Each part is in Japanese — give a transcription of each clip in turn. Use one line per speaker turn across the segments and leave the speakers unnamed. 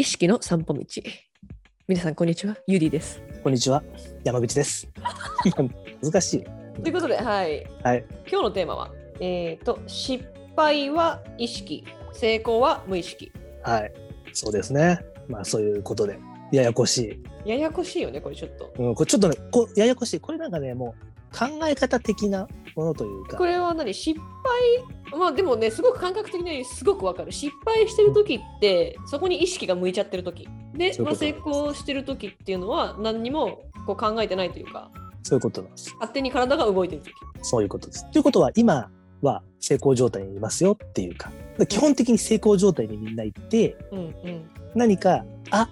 意識の散歩道。皆さん、こんにちは。ゆりです。
こんにちは、山口です。難しい。
ということで、はい。
はい。
今日のテーマは、えっ、と、失敗は意識、成功は無意識。
はい。そうですね。まあ、そういうことで、ややこしい。
ややこしいよね、これちょっと。
うん、これちょっとね、こうややこしい。これなんかね、もう考え方的なものというか。
これは何？失敗？まあでもね、すごく感覚的にすごくわかる。失敗してる時って、そこに意識が向いちゃってる時。で、まあ、成功してる時っていうのは、何にもこう考えてないというか、
そういうことなんです。
勝手に体が動いてる時。
そういうことです。ということは、今は成功状態にいますよっていうか。基本的に成功状態にみんな行って、
うんうん。
何か、あ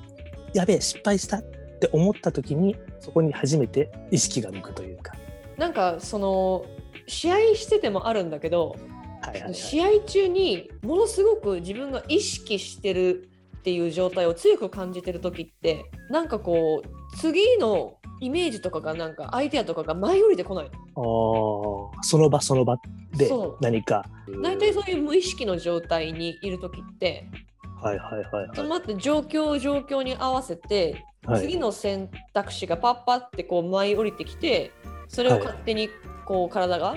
やべえ、失敗したって思った時に、そこに初めて意識が向くというか。
なんかその試合しててもあるんだけど
はいはい、はい。
試合中にものすごく自分が意識してるっていう状態を強く感じてる時ってなんかこう次のイメージとかがなんかアイデアとかが前降りてこないの？
あーその場その場で何か。
大体そういう無意識の状態にいる時って
はいはいはいは
待って状況状況に合わせて
い。はい、
次の選択肢がパッパってこう舞い降りてきてそれを勝手にこう体が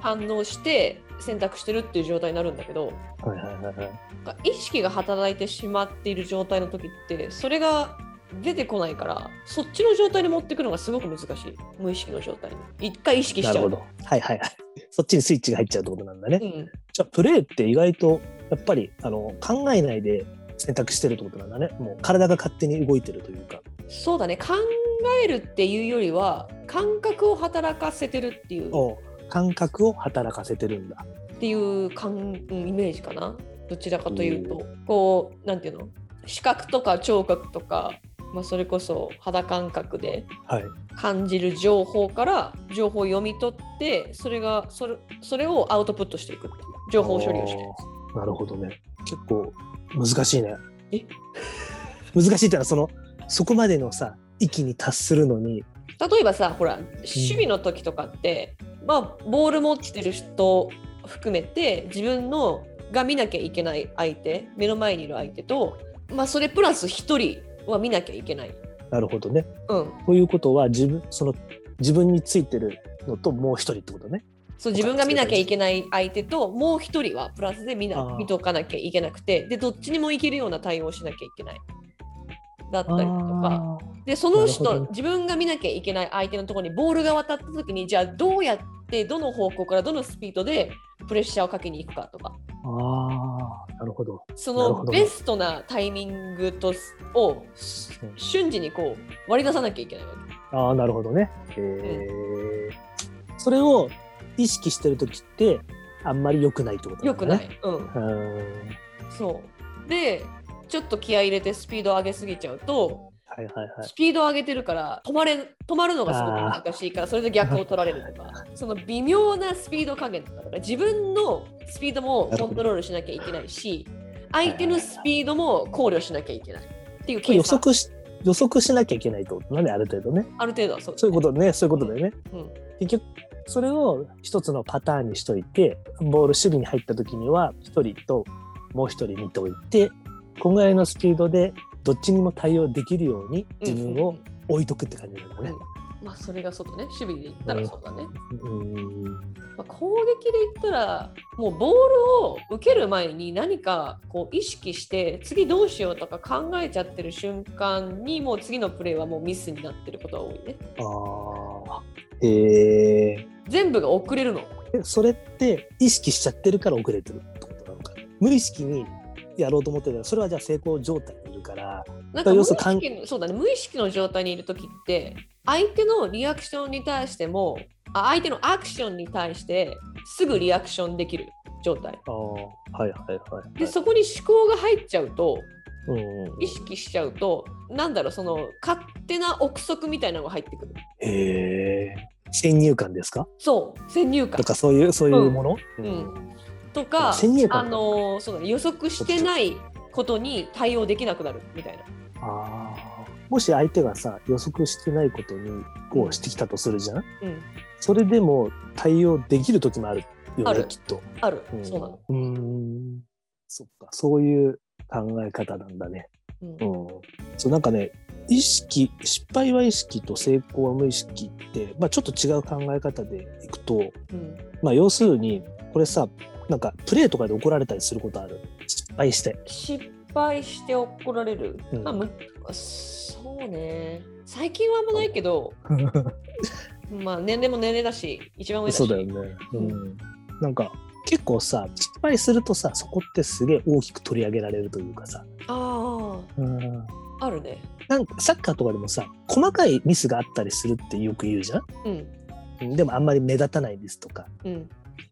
反応して選択してるっていう状態になるんだけど
いはいはいはい。
なんか意識が働いてしまっている状態の時ってそれが出てこないからそっちの状態に持ってくるのがすごく難しい無意識の状態に一回意識しちゃう
なるほど。はいはいはい。そっちにスイッチが入っちゃうってことなんだね。
うん、
じゃあプレーって意外とやっぱりあの考えないで選択してるってことなんだね。もう体が勝手に動いてるというか。
そうだね。考えるっていうよりは感覚を働かせてるっていう。
お感覚を働かせてるんだ。
っていう感うんイメージかな。どちらかというと。こうなんていうの？視覚とか聴覚とか、まあ、それこそ肌感覚で
はい。
感じる情報から情報を読み取ってそれがそれそれをアウトプットしていく情報処理をして
なるほどね。結構難しいね。
え？
難しいってのはそのそこまでのさ域に達するのに
例えばさほら守備の時とかって、まあボール持ってる人含めて自分のが見なきゃいけない相手目の前にいる相手と、まあ、それプラス1人は見なきゃいけない。
なるほどね。
うん、
ということは自分その自分についてるのともう一人ってことね。
そう自分が見なきゃいけない相手ともう一人はプラスで見な見とかなきゃいけなくてでどっちにもいけるような対応をしなきゃいけないだったりとかでその人、自分が見なきゃいけない相手のところにボールが渡った時にじゃあどうやってどの方向からどのスピードでプレッシャーをかけに行くかとか
あなるほど。
そのベストなタイミングとを瞬時にこう割り出さなきゃいけないわけ。
ああなるほどね。へえそれを意識してる時ってあんまり良くないってこと
よくな
なんだね。
い。うん
うーん
そうでちょっと気合い入れてスピードを上げすぎちゃうと
はいはいはい。
スピードを上げてるから止まれ止まるのがすごく難しいからそれで逆を取られるとか その微妙なスピード加減だから自分のスピードもコントロールしなきゃいけないし相手のスピードも考慮しなきゃいけないっていう計
予
算
測し予測しなきゃいけないってことなんである程度ね。
ある程度はそう
そういうことねそういうことだよね。
うん
結局それを一つのパターンにしといてボール守備に入った時には一人ともう一人見ておいてこんぐらいのスピードでどっちにも対応できるように自分を置いとくって感じなんだね。
まあそれがそうだね。守備で言ったらそうだね、
うん。
まあ、攻撃で言ったらもうボールを受ける前に何かこう意識して次どうしようとか考えちゃってる瞬間にもう次のプレーはもうミスになってることが多いね。
あー。へえ
全部が遅れるの。
えそれって意識しちゃってるから遅れてるってことなのか無意識にやろうと思ってるそれはじゃあ成功状態にいるから。
なんか無意識のそうだね。無意識の状態にいる時って相手のリアクションに対してもあ相手のアクションに対してすぐリアクションできる状態。
あーはいはいはい、はい。
でそこに思考が入っちゃうと
うんうん
意識しちゃうとなんだろうその勝手な憶測みたいなのが入ってくる。
へえ先入観ですか？
そう先入観。
とかそういうそういうもの、
うんとかあのそうだね予測してないことに対応できなくなるみたいな。
あー。もし相手がさ予測してないことにこうしてきたとするじゃん？
うん。
それでも対応できる時もあるよ
ある。
ねきっと。
ある、
うん。
そうなの。
うーん。そっか。そういう考え方なんだね。
うん。
うん、そうなんかね意識失敗は意識と成功は無意識って、まあ、ちょっと違う考え方でいくと、
うん。
まあ、要するにこれさなんかプレーとかで怒られたりすることある？失敗して。
失敗して怒られる、
うん。
まあむそうね。最近はあんまないけど まあ年齢も年齢だし一番上だし。
そうだよね。うん、なんか結構さ失敗するとさそこってすげえ大きく取り上げられるというかさ、
あ
うん、
ああるね。
なんかサッカーとかでもさ細かいミスがあったりするってよく言うじゃん
うん？
うん。でもあんまり目立たないミスとか。
うん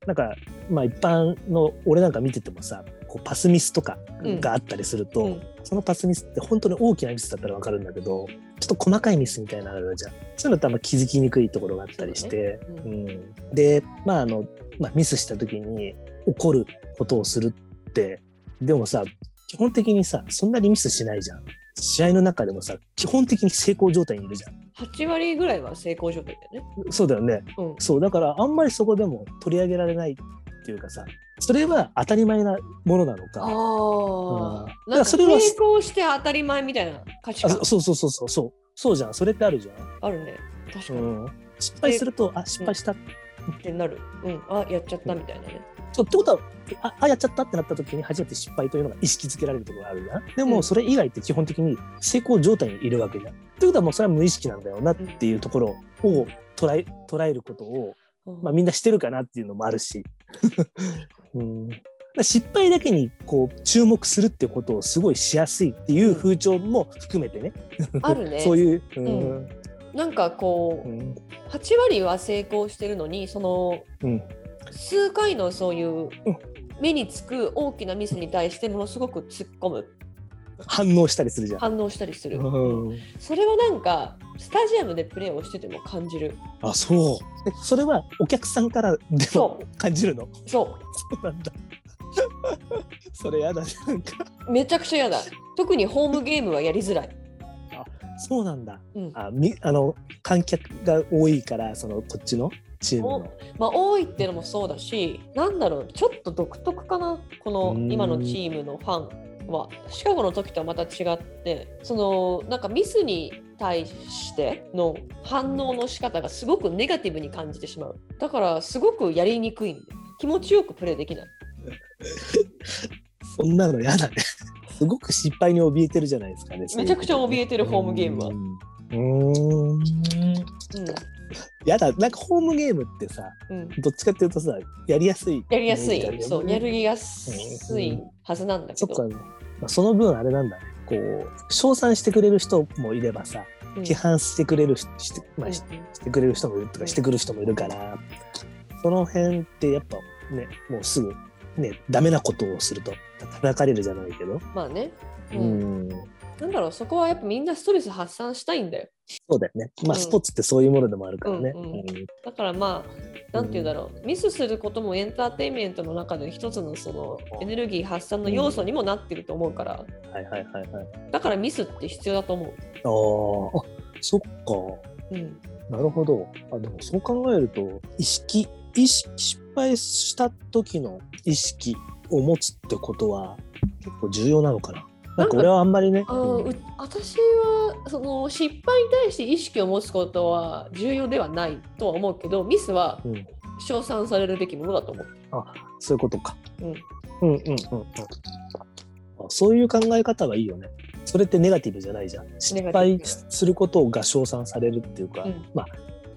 なんかまあ一般の俺なんか見ててもさこうパスミスとかがあったりすると、
うん。
そのパスミスって本当に大きなミスだったらわかるんだけどちょっと細かいミスみたいなのあるじゃん。そういうのってあんま気づきにくいところがあったりして。
そうだ
う、
ね
ん、でまああの、まあ、ミスした時に怒ることをするってでもさ基本的にさそんなにミスしないじゃん試合の中でもさ基本的に成功状態にいるじゃん。
8割ぐらいは成功状態だよね。
そうだよね。
うん。
そうだからあんまりそこでも取り上げられないっていうかさそれは当たり前なものなのか。
あ
うん。
あ、
だか
なんか
それは
功して当たり前みたいな価値
あ
観
そうそうそうそうそう。そうじゃん。それってあるじゃ
あるね。確か
ん、
に、
うん、失敗するとあ失敗した、
ってなる。うん。あやっちゃったみたいなね
そうってことはああやっちゃったってなった時に初めて失敗というのが意識づけられるところがあるじゃんでも
うん。
それ以外って基本的に成功状態にいるわけじゃん。ってことはもうそれは無意識なんだよなっていうところを捉え捉えることを、まあ、みんなしてるかなっていうのもあるし、うん、失敗だけにこう注目するってことをすごいしやすいっていう風潮も含めてね、
あるね。
そういう、うん。
うん。なんかこう、
うん。
8割は成功してるのにその
うん
数回のそういう
うん。
目につく大きなミスに対してものすごく突っ込む。
反応したりするじゃん。
反応したりする、
うん。
それはなんかスタジアムでプレーをしてても感じる。
あそう。えそれはお客さんからでも
そ
感じるの？
そ
そうなんだ。それやだねなんか。
うめちゃくちゃ嫌だ。特にホームゲームはやりづらい、
そうなんだ。
うん。
あみあの観客が多いからそのこっちの？チームの。
まあ多いっていうのもそうだしなんだろうちょっと独特かなこの
うん。
今のチームのファンは。シカゴの時とはまた違ってそのなんかミスに対しての反応の仕方がすごくネガティブに感じてしまう。だからすごくやりにくいんで気持ちよくプレーできない。
そんなのやだね。すごく失敗に怯えてるじゃないですかね
めちゃくちゃ怯えてるホームゲームは。
うん。うーん やだなんかホームゲームってさ
うん、うん、
どっちかっていうとさやりやすい。
やりやすい。そうやりやすいはずなんだけど。
そっか、まあ、その分あれなんだね。こう称賛してくれる人もいればさ
うん。
批判してくれるしして,、まあ、してくれる人もいるとかしてくる人もいるからその辺ってやっぱねもうすぐねダメなことをすると叩かれるじゃないけど、
まあね、
う
うん
ん、
なんだろうそこはやっぱみんなストレス発散したいんだよ
そうだよねまあ
うん
スポーツってそういうものでもあるからね。
うんうん
うん
だからまあ、なんて言うんだろう、ミスすることもエンターテインメントの中で一つのそのエネルギー発散の要素にもなってると思うから、
はいはいはいはい。
だからミスって必要だと思う。
あーあそっか
うん、
なるほど。あでもそう考えると意識意識失敗した時の意識を持つってことは結構重要なのかな。なんか俺はあんまりね。
あ私はその失敗に対して意識を持つことは重要ではないとは思うけど、ミスは
うん
称賛されるべきものだと思う。
そういうことか。
うん
うんうんうんうんあそういう考え方はいいよね。それってネガティブじゃないじゃん。失敗
ブ
することが称賛されるっていうか、
うん
まあ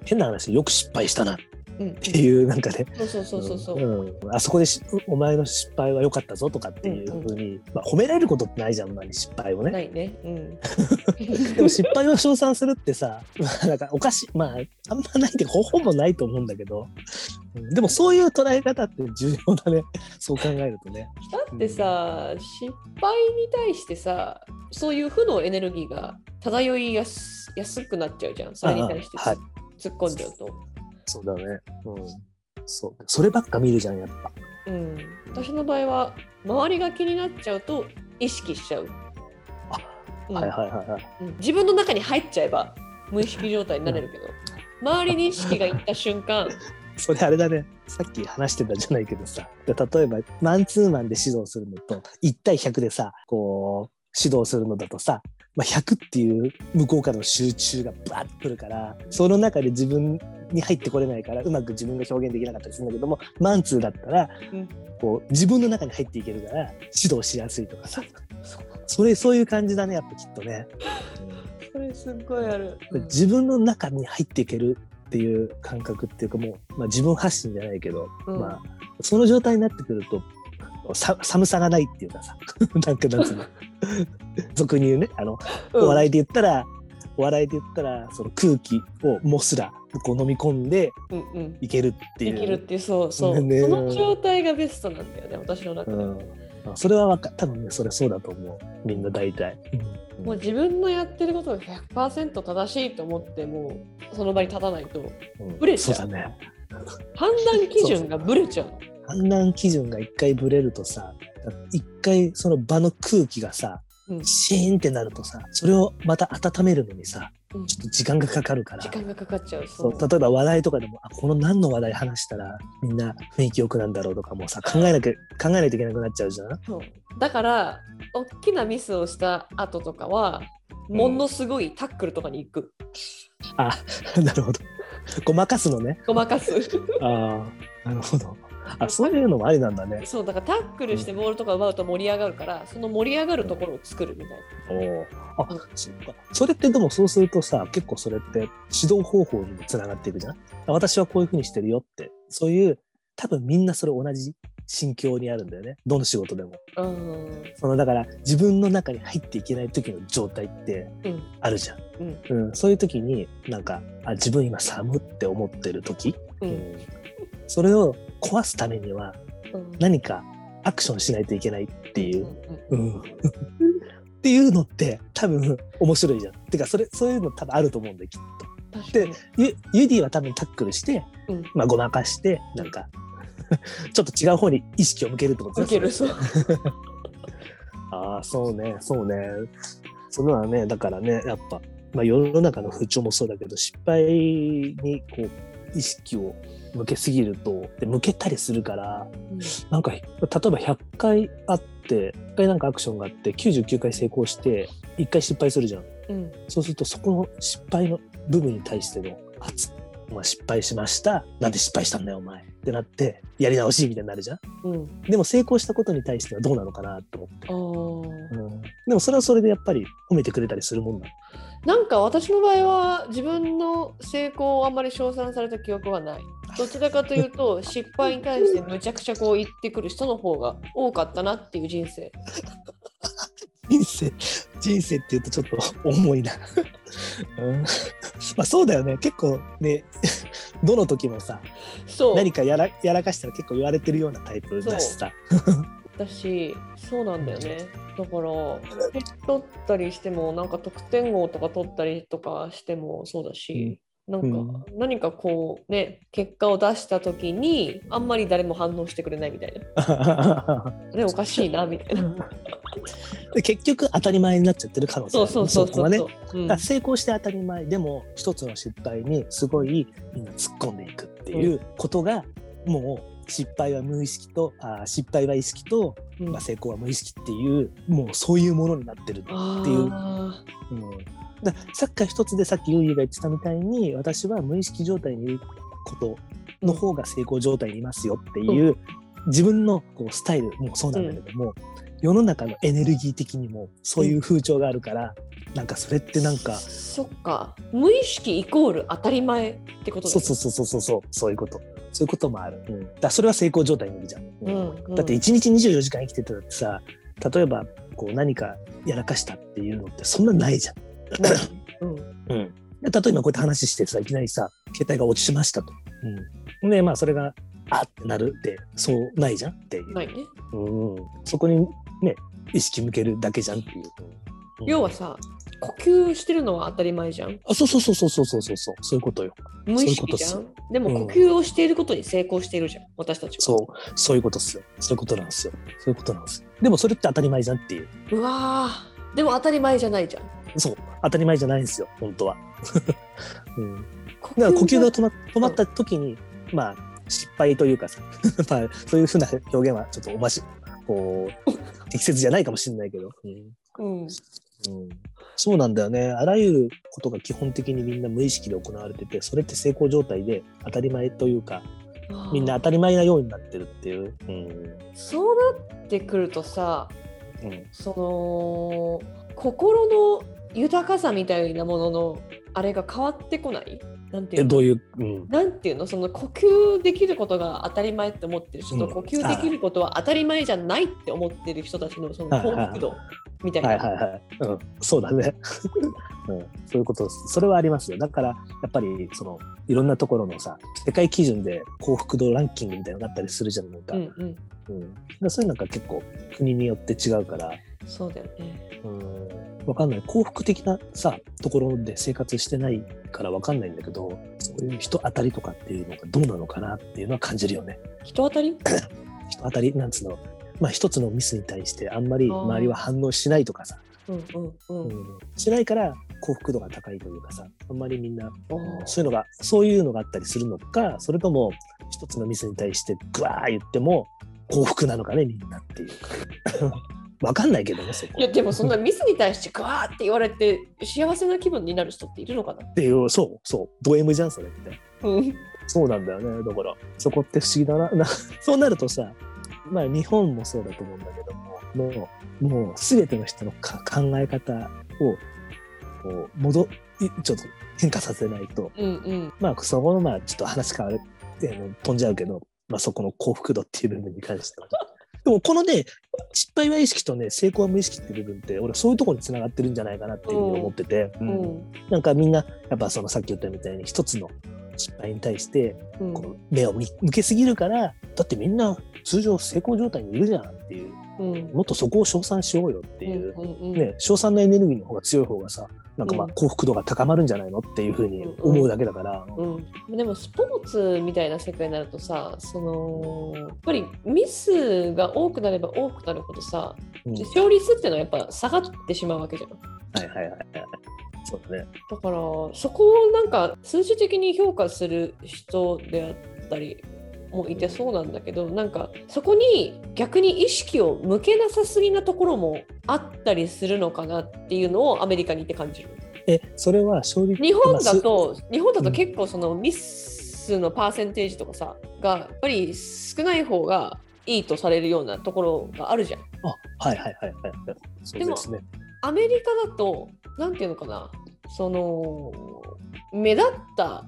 変な話よく失敗したなっ
うん、
ていうなんかね、
そうそうそうそうそう。
うんうんあそこでしお前の失敗は良かったぞとかっていうふうに、まあ、褒められることってないじゃん、あんまり失敗をね。
ないね。うん。
でも失敗を称賛するってさ、まあ、なんかおかしい、まあ、あんまないけど、ほぼないと思うんだけど、うんでもそういう捉え方って重要だね。そう考えるとね。
だってさ、失敗に対してさそういう負のエネルギーが漂いやすやすくなっちゃうじゃんそれに対して突っ込んじゃうと、
そうだね。うん。そう。そればっか見るじゃん、やっぱ。
うん、私の場合は周りが気になっちゃうと意識しちゃう、
あ
うん
はいはいはいはい。
うん自分の中に入っちゃえば無意識状態になれるけど周りに意識がいった瞬間
それあれだね。さっき話してたじゃないけどさ。で例えば、マンツーマンで指導するのと、1対100でさ、こう、指導するのだとさ、まあ、100っていう向こうからの集中がバッとくるからその中で自分に入ってこれないからうまく自分が表現できなかったりするんだけどもマンツーだったら、
うん
こう自分の中に入っていけるから指導しやすいとかさそれそういう感じだねやっぱきっとね。
それすっごいある。
自分の中に入っていけるっていう感覚っていうかもう、まあ、自分発信じゃないけど、
うん
まあその状態になってくるとさ寒さがないっていうかさ なんかなんつうの 俗に言うねあの、お笑いで言ったらお笑いで言ったらその空気をもすらこう飲み込んで
うんうん。
いけるっていう。
できるっていう、そうそう。
ね
その状態がベストなんだよね、私の中で。
うん、それはわか多分ねそれそうだと思うみんな大体。
もう自分のやってることが100%正しいと思って、もうその場に立たないと、
うん
ブレちゃう
そうだね。
判断基準がブレちゃう。
判断基準が一回ブレるとさ一回その場の空気がさ
うん
シーンってなるとさそれをまた温めるのにさ
うん
ちょっと時間がかかるから
時間がかかっちゃう。
そう例えば話題とかでもあこの何の話題話したらみんな雰囲気良くなんだろうとかもさ考えなきゃ考えないといけなくなっちゃうじゃん。
そうだから、大きなミスをした後とかは、ものすごいタックルとかに行く。
あ なるほど。ごまかすのね。
ごまかす。
ああなるほど。あそういうのもありなんだね。
そうだからタックルしてボールとか奪うと盛り上がるから、その盛り上がるところを作るみたいな。
おあそっか。それってでもそうするとさ結構それって指導方法にもつながっていくじゃん？私はこういうふうにしてるよってそういう多分みんなそれ同じ心境にあるんだよね。どの仕事でも。
うん。
そのだから自分の中に入っていけない時の状態って
うん。
あるじゃん。
うん。
うん、そういう時になんかあ自分今寒って思ってる時、
う。
うんんそれを壊すためには
うん。
何かアクションしないといけないっていう、
うん
うん っていうのって多分面白いじゃん。てかそれそういうの多分あると思うんだよきっと。
確かに。
ゆユディは多分タックルして、
うん
まあ、ごまかしてなんかちょっと違う方に意識を向けるってこと
受ける、
それ
そう。
ああそうねそうねそのはねだからねやっぱ、まあ、世の中の風潮もそうだけど失敗にこう意識を向けすぎるとで向けたりするからなんか例えば100回あって1回なんかアクションがあって99回成功して1回失敗するじゃん
うん。
そうするとそこの失敗の部分に対しての圧まあ、失敗しましたなんで失敗したんだよお前ってなってやり直しみたいになるじゃん
うん。
でも成功したことに対してはどうなのかなと思ってうんでもそれはそれでやっぱり褒めてくれたりするもんだ。
なんか私の場合は自分の成功をあんまり称賛された記憶はない。どちらかというと失敗に対してむちゃくちゃこう言ってくる人の方が多かったなっていう人生。
人生、人生って言うとちょっと重いな。うん、まあそうだよね。結構ね、どの時もさ、
そう。
何かやらやらかしたら結構言われてるようなタイプだしさ。
だし、そうなんだよね。だから、取ったりしても、なんか得点王とか取ったりとかしてもそうだし、なんか、
うん
何かこうね、結果を出した時に、あんまり誰も反応してくれないみたいな。ね、おかしいな、みたいな。
で結局当たり前になっちゃってる可能性
そうそうそう
ね。
う
成功して当たり前でも一つの失敗にすごいみんな突っ込んでいくっていうことが、もう失敗は無意識とあー失敗は意識と、
うん
まあ、成功は無意識っていうもうそういうものになってるっていう。
あ
うん、だサッカー一つでさっきユーユーが言ってたみたいに私は無意識状態にいることの方が成功状態にいますよっていう、自分のこうスタイルもそうなんだけども、世の中のエネルギー的にもそういう風潮があるから、なんかそれってなん
ー
か
そっか。無意識イコール当たり前ってことだ
そうそうそうそうそうそうそういうこと。そういうこともある、うん、だそれは成功状態にいるじゃん、うん
うん。うん
だって1日24時間生きてたらってさ例えばこう何かやらかしたっていうのってそんなないじゃん
うん
うん、で例えばこうやって話してさいきなりさ携帯が落ちましたと。うん、でまあそれがあってなるってそうないじゃんっていう、
ないね。
うん、そこにね意識向けるだけじゃんっていう。うん
要はさ、呼吸してるのは当たり前じゃん。
あそうそうそうそうそうそうそうそうそういうことよ。
無意識じゃ
そ
ん。でも
うん
呼吸をしていることに成功しているじゃん、私たちは。
そうそういうことっすよ。そういうことなんですよ。そういうことなんですよ。でもそれって当たり前じゃんっていう。
うわーでも当たり前じゃないじゃん。
そう当たり前じゃないんですよ本当は。うん
呼
だから呼吸が止ま止まった時に、まあ失敗というかさ、まあそういうふうな表現はちょっとおましこう 適切じゃないかもしれないけど、うん
うん。
うん、そうなんだよねあらゆることが基本的にみんな無意識で行われててそれって成功状態で当たり前というかみんな当たり前なようになってるっていう。うん
そうなってくるとさ、
うん。
その心の豊かさみたいなもののあれが変わってこない？なんていう
どういう、うん、
なんていうの？その呼吸できることが当たり前って思ってる人と、
うん。
呼吸できることは当たり前じゃないって思ってる人たちのその幸福度みたいな。
はいはいはい、うん、そうだね、うん、そういうことそれはありますよ。だからやっぱりそのいろんなところのさ世界基準で幸福度ランキングみたいなのがあったりするじゃんなんか、
う
うん
んうん、
そういうのが結構国によって違うから。
そうだよね。
うん。わかんない。幸福的なさところで生活してないからわかんないんだけどそういう人当たりとかっていうのがどうなのかなっていうのは感じるよね。
人当たり？
人当たりなんつうの？まあ一つのミスに対してあんまり周りは反応しないとかさ、
うんうんうん。
うん、しないから幸福度が高いというかさあんまりみんなそういうのがそういうのがあったりするのかそれとも一つのミスに対してグワー言っても幸福なのかねみんなっていう。か わかんないけどねそこ。
いやでもそんなミスに対してグワーって言われて幸せな気分になる人っているのかな？
っていうそうそう。ド M じゃんそれって。
うん。
そうなんだよね。だからそこって不思議だな。なそうなるとさまあ日本もそうだと思うんだけどももうもう全ての人のか考え方をこう戻いちょっと変化させないと。
うんうん。
まあ、そこの、まあ、ちょっと話変わる、えー飛んじゃうけど、まあ、そこの幸福度っていう部分に関しては。でも、このね、失敗は意識とね、成功は無意識っていう部分って、俺、そういうところにつながってるんじゃないかなっていうふうに思ってて、
う
うん。
ん
なんかみんな、やっぱそのさっき言ったみたいに、一つの失敗に対して、
うん。
こう目を向向けすぎるから、だってみんな通常成功状態にいるじゃんっていう、
うん。
もっとそこを称賛しようよっていう、ね、称賛のエネルギーの方が強い方がさ、なんかまあ
うん。
幸福度が高まるんじゃないのっていうふうに思うだけだから、
うん、でもスポーツみたいな世界になるとさそのやっぱりミスが多くなれば多くなるほどさ
うん。
勝率っていうのはやっぱ下がってしまうわけじゃん。
はいはいはいはい。そうだね。
だからそこをなんか数字的に評価する人であったりもいてそうなんだけどなんかそこに逆に意識を向けなさすぎなところもあったりするのかなっていうのをアメリカにいて感じる。
え、それは勝利
日本だと日本だと結構そのミスのパーセンテージとかさがやっぱり少ない方がいいとされるようなところがあるじゃん。
あ、はいはいはいはい。ですね。
アメリカだとなんていうのかなその目立った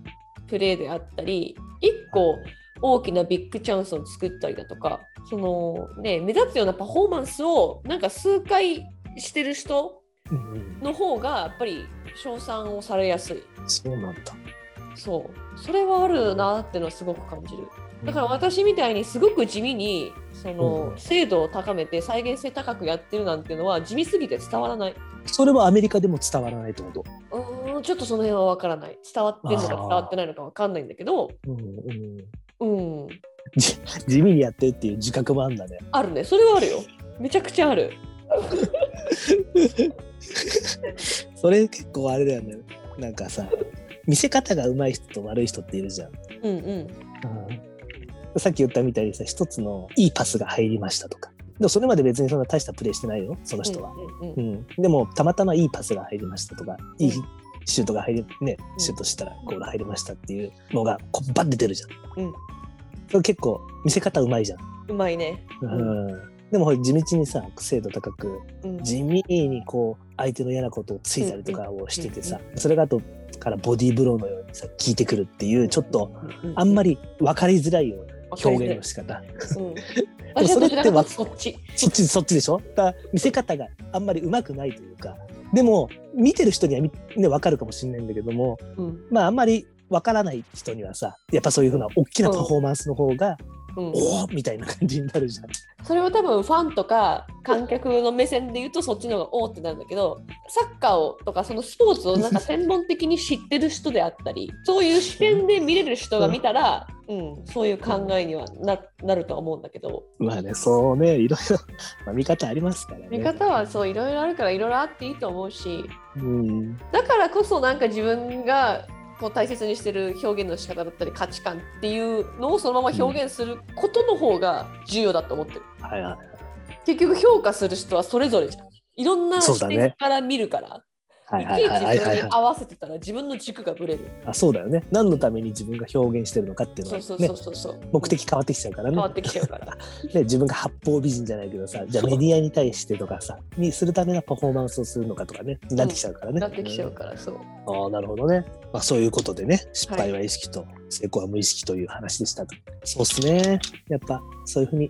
プレーであったり一個大きなビッグチャンスを作ったりだとかそのね目立つようなパフォーマンスをなんか数回してる人の方がやっぱり称賛をされやすい。
そうなんだ。
そう。それはあるなっていうのはすごく感じる。だから私みたいにすごく地味にその
うん。
精度を高めて再現性高くやってるなんていうのは地味すぎて伝わらない。
それはアメリカでも伝わらないってこと？
うーんちょっとその辺は分からない。伝わってるのか伝わってないのか分かんないんだけど。
うんうん、
うん
じ 地味にやってるっていう自覚もあるんだね。
あるねそれはあるよめちゃくちゃある
それ結構あれだよね。なんかさ、見せ方が上手い人と悪い人っているじゃん。
うんうん
うん、さっき言ったみたいにさ、一つのいいパスが入りましたとか。でもそれまで別にそんな大したプレーしてないよ、その人は。
うんうん
うん、でもたまたまいいパスが入りましたとか、いい
うん
シュートが入りね
うん。
シュートしたらゴール入りましたっていうのがこうバッて出るじゃん。
うん。
それ結構見せ方うまいじゃん。
うまいね。
うん。でもほら地道にさ精度高く
うん。
地味にこう相手の嫌なことをついたりとかをしててさ、それが後からボディーブローのようにさ効いてくるっていうちょっとあんま
り
り分かりづらいような表現の仕方。
うん。
もそれって
そっち。
そっちそっちでしょ？だ見せ方があんまり上手くないというかでも見てる人にはみね分かるかもしれないんだけども
うん。
まああんまり分からない人にはさやっぱそういうふうな大きなパフォーマンスの方が、
うん
おおみたいな感じになるじゃん。
それは多分ファンとか観客の目線で言うとそっちの方がおーってなるんだけどサッカーをとかそのスポーツをなんか専門的に知ってる人であったりそういう視点で見れる人が見たら、うん、そういう考えにはななるとは思うんだけど
まあねそうねいろいろ、まあ、見方ありますからね。
見方はそういろいろあるからいろいろあっていいと思うし
うん
だからこそなんか自分がこう大切にしてる表現の仕方だったり価値観っていうのをそのまま表現することの方が重要だと思ってる。
はいはい。
結局評価する人はそれぞれじゃん。いろんな視点から見るから、
はいはいはいはい
合わせてたら自分の軸がぶれる。
あそうだよね。何のために自分が表現してるのかっていうのはね
そうそうそう、そうそう。
目的変わってきちゃうからね
変わってきちゃうから。
ね。自分が八方美人じゃないけどさ、じゃあメディアに対してとかさ、にするためのパフォーマンスをするのかとかね、なってきちゃうからね。
なってきちゃうから、そう。
ああ、なるほどね。まあ、そういうことでね、失敗は意識と成功は無意識という話でしたと。そうですね。やっぱそういうふうに、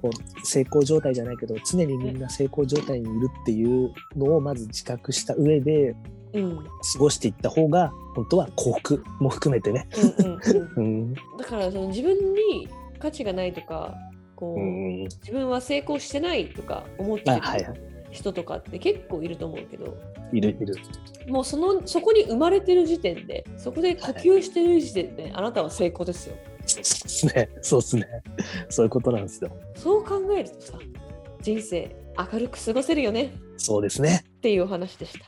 こう、成功状態じゃないけど、常にみんな成功状態にいるっていうのをまず自覚した上で
うん。
過ごしていった方が、本当は幸福も含めてね。
だからその自分に価値がないとかこう、
うん。
自分は成功してないとか思ってる。人とかって結構いると思うけど
いるいる。
もうそのそこに生まれてる時点でそこで呼吸してる時点で、あなたは成功ですよ
ね。そうですね。そういうことなんですよ。
そう考えるとさ人生明るく過ごせるよね
そうですね。
っていうお話でした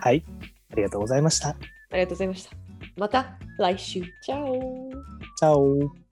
はい。ありがとうございました。
ありがとうございましたまた来週チャオ
チャオ。